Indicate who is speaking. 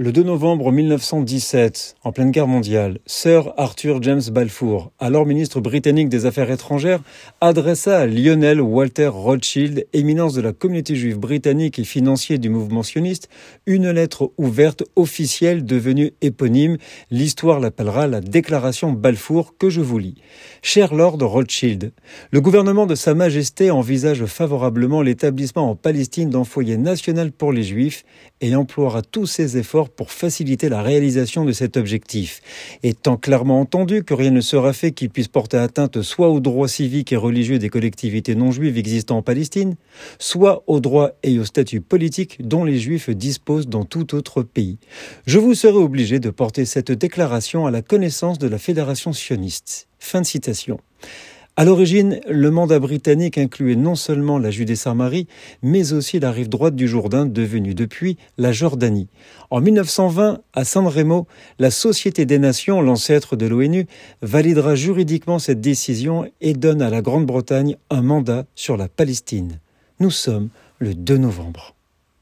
Speaker 1: Le 2 novembre 1917, en pleine guerre mondiale, Sir Arthur James Balfour, alors ministre britannique des Affaires étrangères, adressa à Lionel Walter Rothschild, éminence de la communauté juive britannique et financier du mouvement sioniste, une lettre ouverte officielle devenue éponyme. L'histoire l'appellera la déclaration Balfour que je vous lis. Cher Lord Rothschild, le gouvernement de Sa Majesté envisage favorablement l'établissement en Palestine d'un foyer national pour les Juifs et emploiera tous ses efforts pour faciliter la réalisation de cet objectif. Étant clairement entendu que rien ne sera fait qui puisse porter atteinte soit aux droits civiques et religieux des collectivités non juives existant en Palestine, soit aux droits et au statut politique dont les juifs disposent dans tout autre pays. Je vous serai obligé de porter cette déclaration à la connaissance de la Fédération sioniste. Fin de citation. À l'origine, le mandat britannique incluait non seulement la Judée-Samarie, mais aussi la rive droite du Jourdain, devenue depuis la Jordanie. En 1920, à San Remo, la Société des Nations, l'ancêtre de l'ONU, validera juridiquement cette décision et donne à la Grande-Bretagne un mandat sur la Palestine. Nous sommes le 2 novembre.